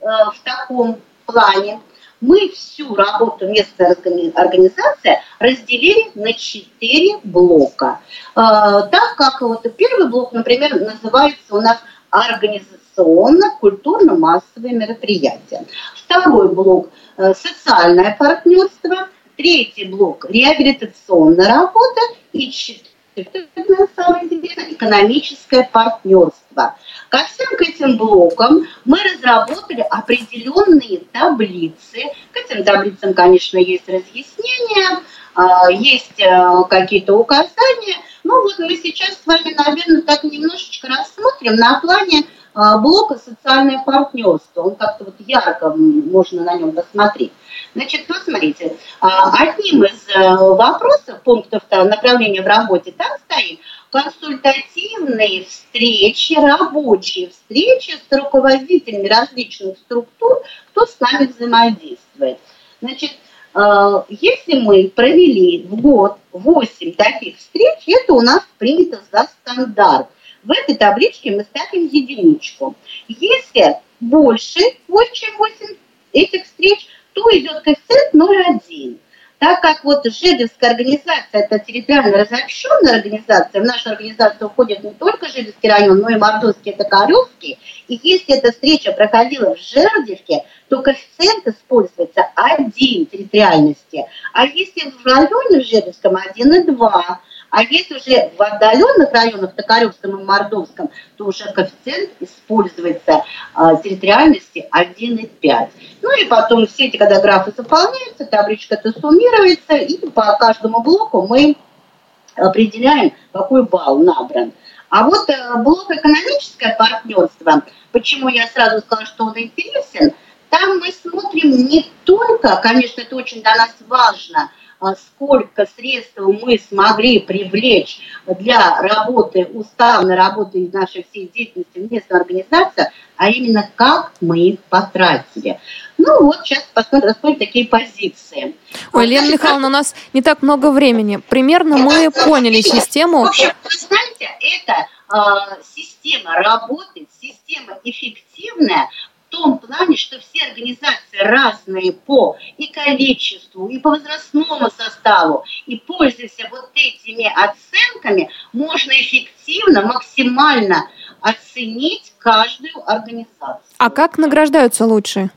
э, в таком плане, мы всю работу местной организации разделили на четыре блока. Э, так как вот первый блок, например, называется у нас организация информационно-культурно-массовые мероприятия. Второй блок э, – социальное партнерство. Третий блок – реабилитационная работа. И четвертый, самое интересное, экономическое партнерство. Ко всем к этим блокам мы разработали определенные таблицы. К этим таблицам, конечно, есть разъяснения. а, есть э, какие-то указания. Ну вот мы сейчас с вами, наверное, так немножечко рассмотрим на плане блока «Социальное партнерство». Он как-то вот ярко можно на нем посмотреть. Значит, ну, смотрите, а, одним из э, вопросов, пунктов направления в работе, там стоит консультативные встречи, рабочие встречи с руководителями различных структур, кто с нами взаимодействует. Значит, э, если мы провели в год 8 таких встреч, это у нас принято за стандарт. В этой табличке мы ставим единичку. Если больше, больше чем 8 этих встреч, то идет коэффициент 0,1. Так как вот Жидовская организация, это территориально разобщенная организация, в нашу организацию входит не только Жидовский район, но и Мордовский, это Корювский, и если эта встреча проходила в Жердевке, то коэффициент используется один территориальности, а если в районе в Жердевском 1,2, а если уже в отдаленных районах, Токаревском и Мордовском, то уже коэффициент используется а, территориальности 1,5. Ну и потом все эти, когда графы заполняются, табличка это суммируется, и по каждому блоку мы определяем, какой балл набран. А вот э, блок экономическое партнерство, почему я сразу сказала, что он интересен, там мы смотрим не только, конечно, это очень для нас важно – сколько средств мы смогли привлечь для работы, уставной работы нашей всей деятельности в местной организации, а именно как мы их потратили. Ну вот, сейчас посмотрим, рассмотрим такие позиции. Ой, Лена Михайловна, у нас не так много времени. Примерно мы поняли систему. В общем, вы знаете, эта э, система работает, система эффективная, том плане, что все организации разные по и количеству, и по возрастному составу, и пользуясь вот этими оценками, можно эффективно, максимально оценить каждую организацию. А как награждаются лучшие?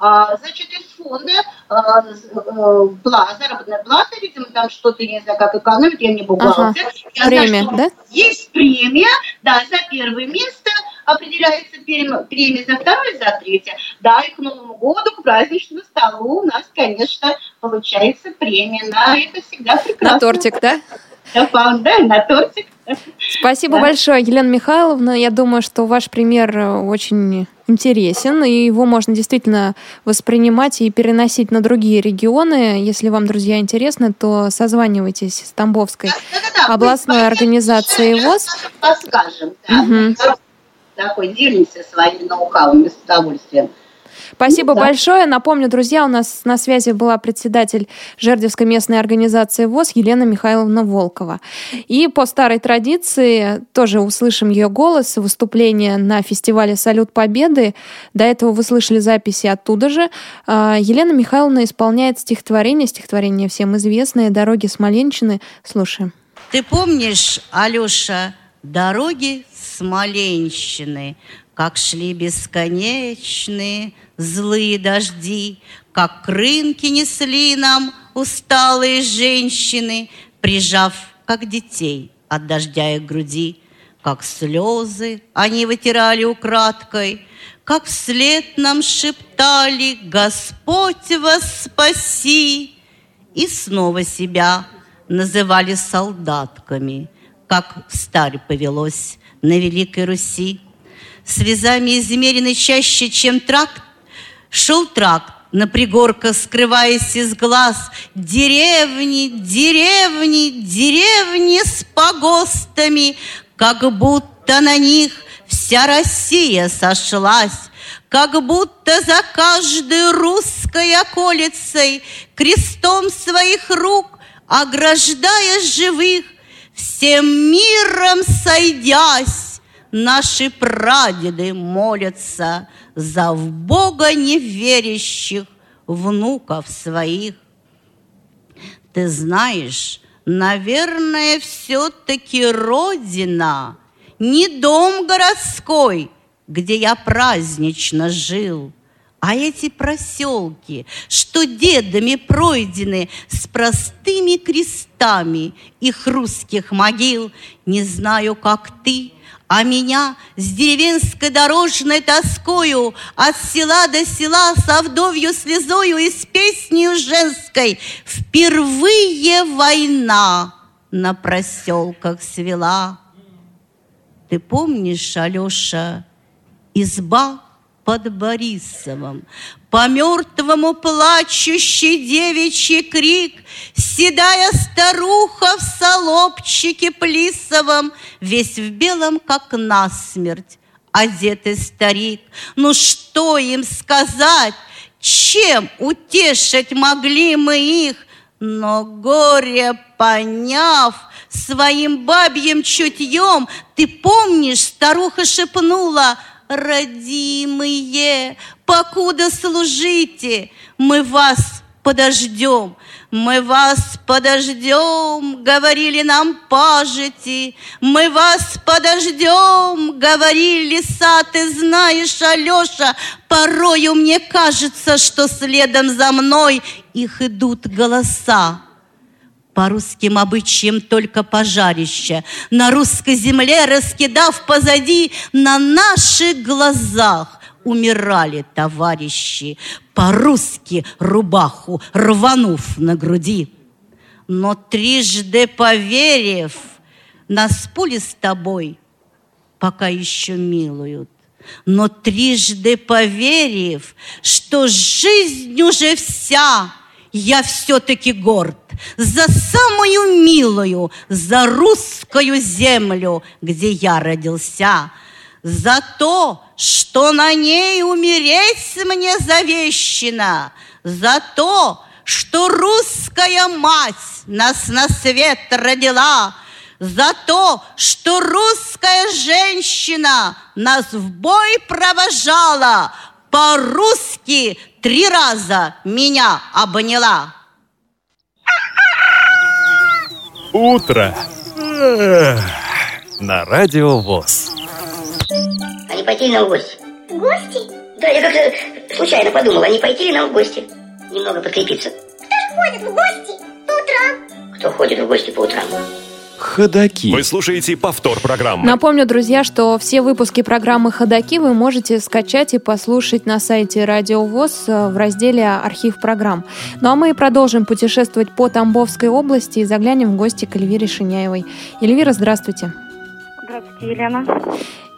А, значит, из фонда а, э, плата, заработная плата, видимо, там что-то, я не знаю, как экономит, я не бухгалтер. Ага. Я премия, знаю, да? Есть премия, да, за первое место определяется премия, за второе, за третье. Да, и к Новому году, к праздничному столу у нас, конечно, получается премия. На это всегда прекрасно. На тортик, да? Да, на тортик. Спасибо да. большое, Елена Михайловна. Я думаю, что ваш пример э, очень интересен, и его можно действительно воспринимать и переносить на другие регионы. Если вам, друзья, интересно, то созванивайтесь с Тамбовской да, да, да, областной организацией ВОЗ. Подскажем, да. Угу. Такой делимся своими ноу-хауами с удовольствием. Спасибо да. большое. Напомню, друзья, у нас на связи была председатель Жердевской местной организации ВОЗ Елена Михайловна Волкова. И по старой традиции тоже услышим ее голос, выступление на фестивале «Салют Победы». До этого вы слышали записи оттуда же. А, Елена Михайловна исполняет стихотворение, стихотворение всем известное «Дороги Смоленщины». Слушаем. Ты помнишь, Алеша, дороги Смоленщины, как шли бесконечные злые дожди, Как рынки несли нам усталые женщины, Прижав, как детей, от дождя их груди, Как слезы они вытирали украдкой, Как вслед нам шептали «Господь вас спаси!» И снова себя называли солдатками, Как старь повелось на Великой Руси. С вязами измерены чаще, чем тракт, Шел тракт на пригорках, скрываясь из глаз, Деревни, деревни, деревни с погостами, Как будто на них вся Россия сошлась, Как будто за каждой русской околицей Крестом своих рук, ограждая живых, Всем миром сойдясь, наши прадеды молятся за в Бога неверящих внуков своих. Ты знаешь, наверное, все-таки Родина, не дом городской, где я празднично жил, А эти проселки, что дедами пройдены с простыми крестами их русских могил, не знаю, как ты, а меня с деревенской дорожной тоскою От села до села со вдовью слезою И с песнью женской Впервые война на проселках свела. Ты помнишь, Алеша, изба под Борисовым, По мертвому плачущий девичий крик, Седая старуха в солопчике плисовом, Весь в белом, как насмерть, одетый старик. Ну что им сказать, чем утешить могли мы их? Но горе поняв, своим бабьим чутьем, Ты помнишь, старуха шепнула, Родимые, покуда служите, мы вас подождем. Мы вас подождем, говорили нам пажити, Мы вас подождем, говорили леса, Ты знаешь, Алеша, порою мне кажется, что следом за мной Их идут голоса. По русским обычаям только пожарище На русской земле раскидав позади На наших глазах умирали товарищи, По-русски рубаху рванув на груди. Но трижды поверив, нас пули с тобой пока еще милуют. Но трижды поверив, что жизнь уже вся, я все-таки горд за самую милую, за русскую землю, где я родился, за то, что на ней умереть мне завещено, за то, что русская мать нас на свет родила, за то, что русская женщина нас в бой провожала, по-русски три раза меня обняла. Утро. На радио ВОЗ. А не пойти ли нам в гости? В гости? Да, я как-то случайно подумал, а не пойти ли нам в гости? Немного подкрепиться. Кто же ходит в гости по утрам? Кто ходит в гости по утрам? Ходаки. Вы слушаете повтор программы. Напомню, друзья, что все выпуски программы «Ходаки» вы можете скачать и послушать на сайте Радио ВОЗ э, в разделе «Архив программ». Ну а мы продолжим путешествовать по Тамбовской области и заглянем в гости к Эльвире Шиняевой. Эльвира, здравствуйте. Здравствуйте, Елена.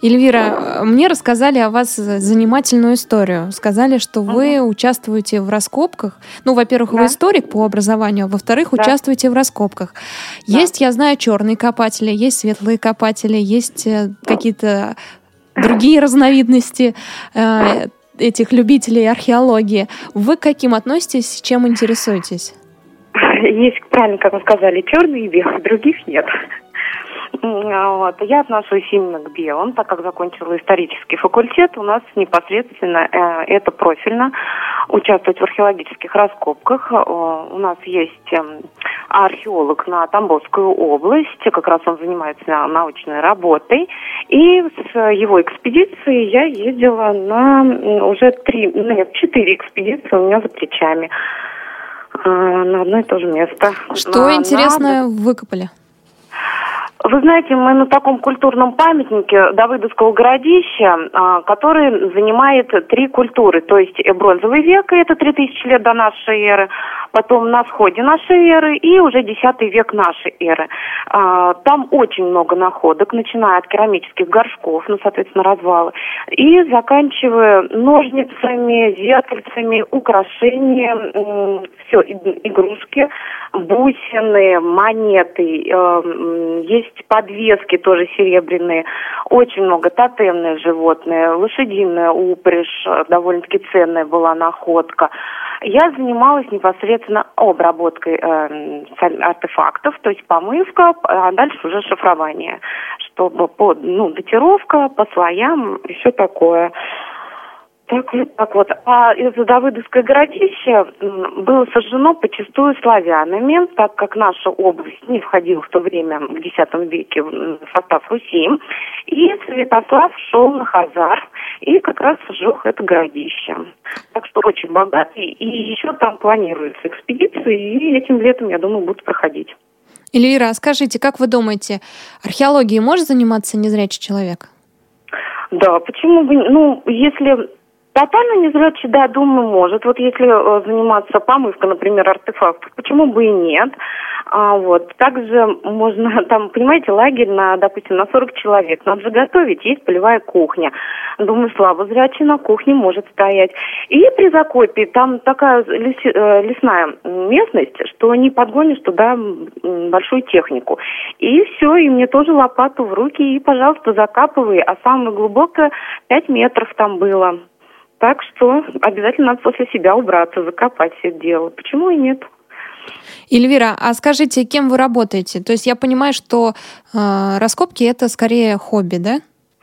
Эльвира, мне рассказали о вас занимательную историю. Сказали, что вы угу. участвуете в раскопках. Ну, во-первых, да. вы историк по образованию, а во-вторых, да. участвуете в раскопках. Да. Есть, я знаю, черные копатели, есть светлые копатели, есть э, какие-то другие разновидности э, этих любителей археологии. Вы к каким относитесь, чем интересуетесь? Есть, правильно, как вы сказали, черные и белые, других нет. Вот. Я отношусь именно к белым, так как закончила исторический факультет. У нас непосредственно э, это профильно участвовать в археологических раскопках. Э, у нас есть э, археолог на Тамбовскую область, как раз он занимается научной работой. И с его экспедицией я ездила на уже три, нет, четыре экспедиции у меня за плечами э, на одно и то же место. Что на, интересное на... выкопали? Вы знаете, мы на таком культурном памятнике Давыдовского городища, а, который занимает три культуры, то есть бронзовый век, это 3000 лет до нашей эры, потом на сходе нашей эры и уже 10 век нашей эры. А, там очень много находок, начиная от керамических горшков, ну, соответственно, развалы, и заканчивая ножницами, зеркальцами, украшения, все, игрушки, бусины, монеты, э, есть подвески тоже серебряные, очень много тотемные животные, лошадиная упряжь, довольно-таки ценная была находка. Я занималась непосредственно обработкой э, артефактов, то есть помывка, а дальше уже шифрование, чтобы по, ну, датировка по слоям и все такое. Так вот, так вот. А из Давыдовское городище было сожжено почастую славянами, так как наша область не входила в то время, в X веке, в состав Руси. И Святослав шел на Хазар и как раз сжег это городище. Так что очень богатый. И еще там планируются экспедиции, и этим летом, я думаю, будут проходить. Эльвира, а скажите, как вы думаете, археологией может заниматься незрячий человек? Да, почему бы... Ну, если Тотально незрячий, да, думаю, может. Вот если э, заниматься помывкой, например, артефактов, почему бы и нет? А, вот. Также можно, там, понимаете, лагерь на, допустим, на 40 человек. Надо же готовить, есть полевая кухня. Думаю, слабо зрячий на кухне может стоять. И при Закопе там такая лес, э, лесная местность, что не подгонишь туда большую технику. И все, и мне тоже лопату в руки, и, пожалуйста, закапывай. А самое глубокое 5 метров там было. Так что обязательно надо после себя убраться, закопать все дело. Почему и нет? Эльвира, а скажите, кем вы работаете? То есть я понимаю, что э, раскопки это скорее хобби, да?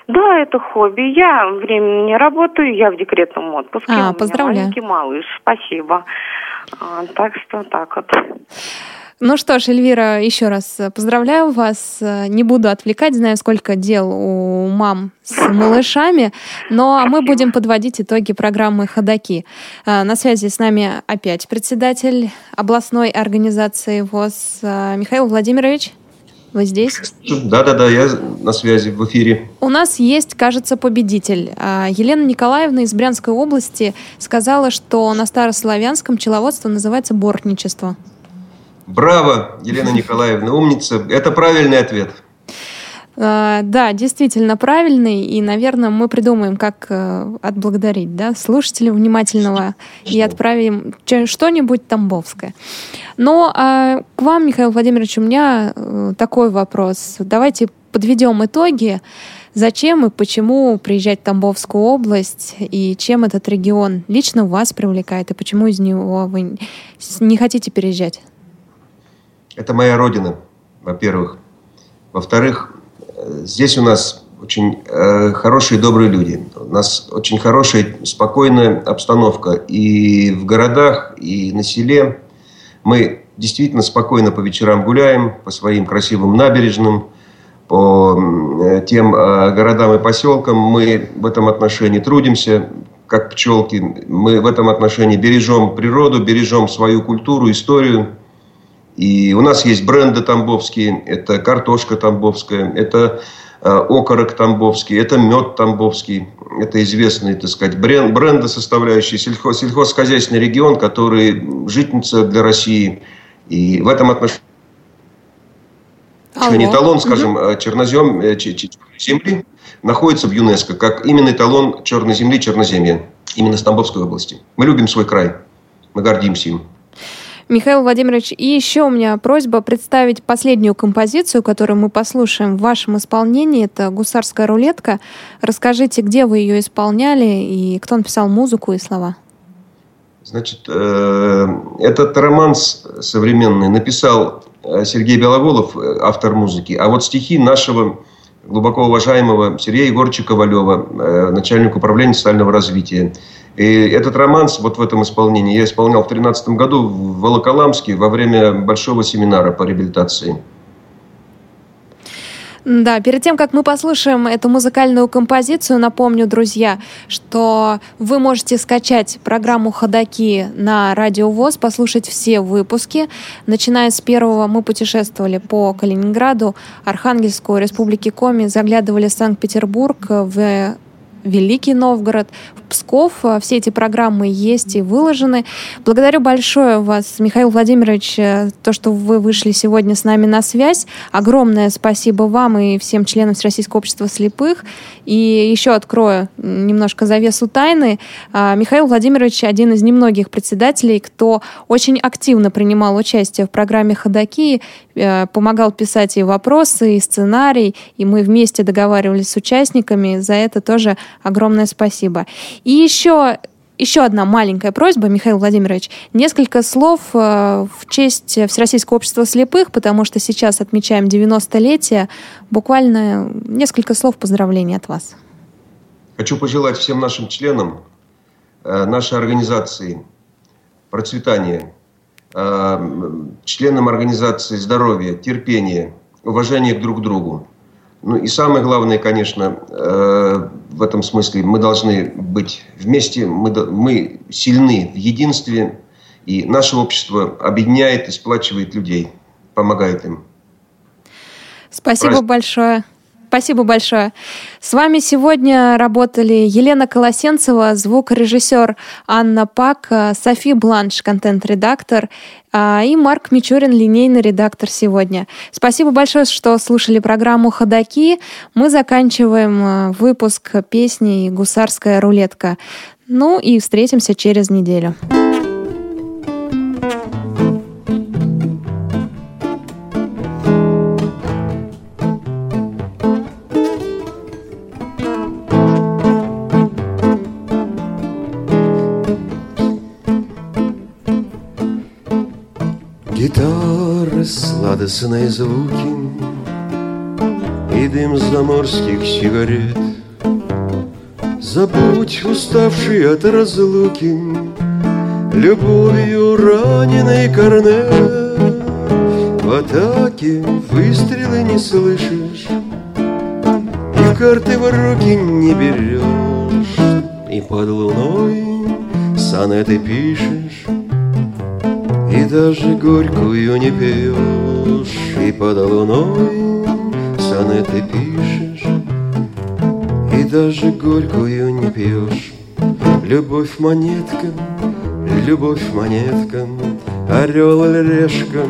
Да, это хобби. Я временно не работаю, я в декретном отпуске. А, поздравляю. маленький малыш, спасибо. А, так что так вот. Ну что ж, Эльвира, еще раз поздравляю вас. Не буду отвлекать, знаю, сколько дел у мам с малышами. Но мы будем подводить итоги программы «Ходоки». А, на связи с нами опять председатель областной организации ВОЗ Михаил Владимирович. Вы здесь? Да-да-да, я на связи в эфире. У нас есть, кажется, победитель. Елена Николаевна из Брянской области сказала, что на старославянском пчеловодство называется бортничество. Браво, Елена Николаевна, умница. Это правильный ответ. А, да, действительно правильный, и, наверное, мы придумаем, как э, отблагодарить да, слушателя внимательного и отправим что-нибудь тамбовское. Но а, к вам, Михаил Владимирович, у меня э, такой вопрос. Давайте подведем итоги. Зачем и почему приезжать в Тамбовскую область, и чем этот регион лично вас привлекает, и почему из него вы не хотите переезжать? Это моя родина, во-первых. Во-вторых, здесь у нас очень э, хорошие, добрые люди. У нас очень хорошая, спокойная обстановка и в городах, и на селе. Мы действительно спокойно по вечерам гуляем по своим красивым набережным, по э, тем э, городам и поселкам. Мы в этом отношении трудимся, как пчелки. Мы в этом отношении бережем природу, бережем свою культуру, историю. И у нас есть бренды тамбовские, это картошка тамбовская, это э, окорок тамбовский, это мед тамбовский, это известные, так сказать, бренд, бренды, составляющие сельхоз, сельхозхозяйственный регион, который житница для России. И в этом отношении Алло. эталон, скажем, угу. чернозем, э, земли находится в ЮНЕСКО, как именно эталон черной земли, черноземья, именно с Тамбовской области. Мы любим свой край, мы гордимся им. Михаил Владимирович, и еще у меня просьба представить последнюю композицию, которую мы послушаем в вашем исполнении. Это «Гусарская рулетка». Расскажите, где вы ее исполняли и кто написал музыку и слова? Значит, э, этот роман современный написал э, Сергей Беловолов, э, автор музыки, а вот стихи нашего глубоко уважаемого Сергея Егоровича Ковалева, начальник управления социального развития. И этот романс вот в этом исполнении я исполнял в 2013 году в Волоколамске во время большого семинара по реабилитации. Да, перед тем, как мы послушаем эту музыкальную композицию, напомню, друзья, что вы можете скачать программу «Ходоки» на Радио ВОЗ, послушать все выпуски. Начиная с первого мы путешествовали по Калининграду, Архангельску, Республике Коми, заглядывали в Санкт-Петербург, в Великий Новгород, Псков. А, все эти программы есть и выложены. Благодарю большое вас, Михаил Владимирович, э, то, что вы вышли сегодня с нами на связь. Огромное спасибо вам и всем членам Всероссийского общества слепых. И еще открою немножко завесу тайны. А, Михаил Владимирович один из немногих председателей, кто очень активно принимал участие в программе «Ходоки», помогал писать и вопросы, и сценарий, и мы вместе договаривались с участниками. За это тоже огромное спасибо. И еще еще одна маленькая просьба, Михаил Владимирович. Несколько слов э, в честь Всероссийского общества слепых, потому что сейчас отмечаем 90-летие. Буквально несколько слов поздравлений от вас. Хочу пожелать всем нашим членам нашей организации процветания, членам организации здоровья, терпения, уважения друг к другу. Ну и самое главное, конечно, в этом смысле мы должны быть вместе, мы, мы сильны в единстве, и наше общество объединяет и сплачивает людей, помогает им. Спасибо Праздник. большое. Спасибо большое. С вами сегодня работали Елена Колосенцева, звукорежиссер Анна Пак, Софи Бланш, контент-редактор, а, и Марк Мичурин, линейный редактор сегодня. Спасибо большое, что слушали программу «Ходоки». Мы заканчиваем а, выпуск песни «Гусарская рулетка». Ну и встретимся через неделю. Гитары, сладостные звуки И дым заморских сигарет. Забудь уставший от разлуки Любовью раненый корнет В атаке выстрелы не слышишь И карты в руки не берешь. И под луной сонеты пишешь и даже горькую не пьешь, И под луной сонеты пишешь, И даже горькую не пьешь. Любовь монетка, любовь монетка, Орел или решка,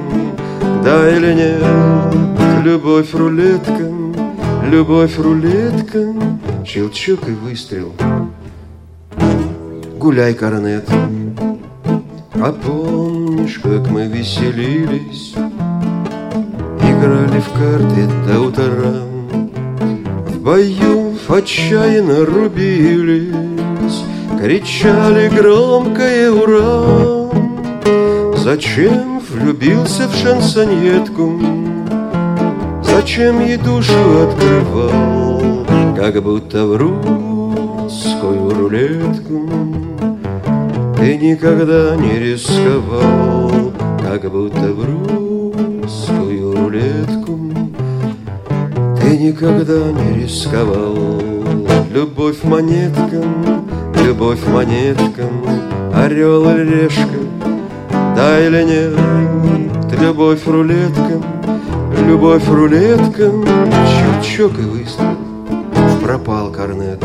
да или нет, Любовь рулетка, любовь рулетка, Щелчок и выстрел, гуляй, корнет. А помнишь, как мы веселились, Играли в карты до утра, В бою отчаянно рубились, Кричали громкое «Ура!» Зачем влюбился в шансонетку? Зачем ей душу открывал, Как будто в русскую рулетку? Ты никогда не рисковал, как будто в русскую рулетку. Ты никогда не рисковал. Любовь монеткам, любовь монеткам, орел или решка, да или нет, любовь рулеткам, любовь рулеткам, щелчок и выстрел, пропал корнет.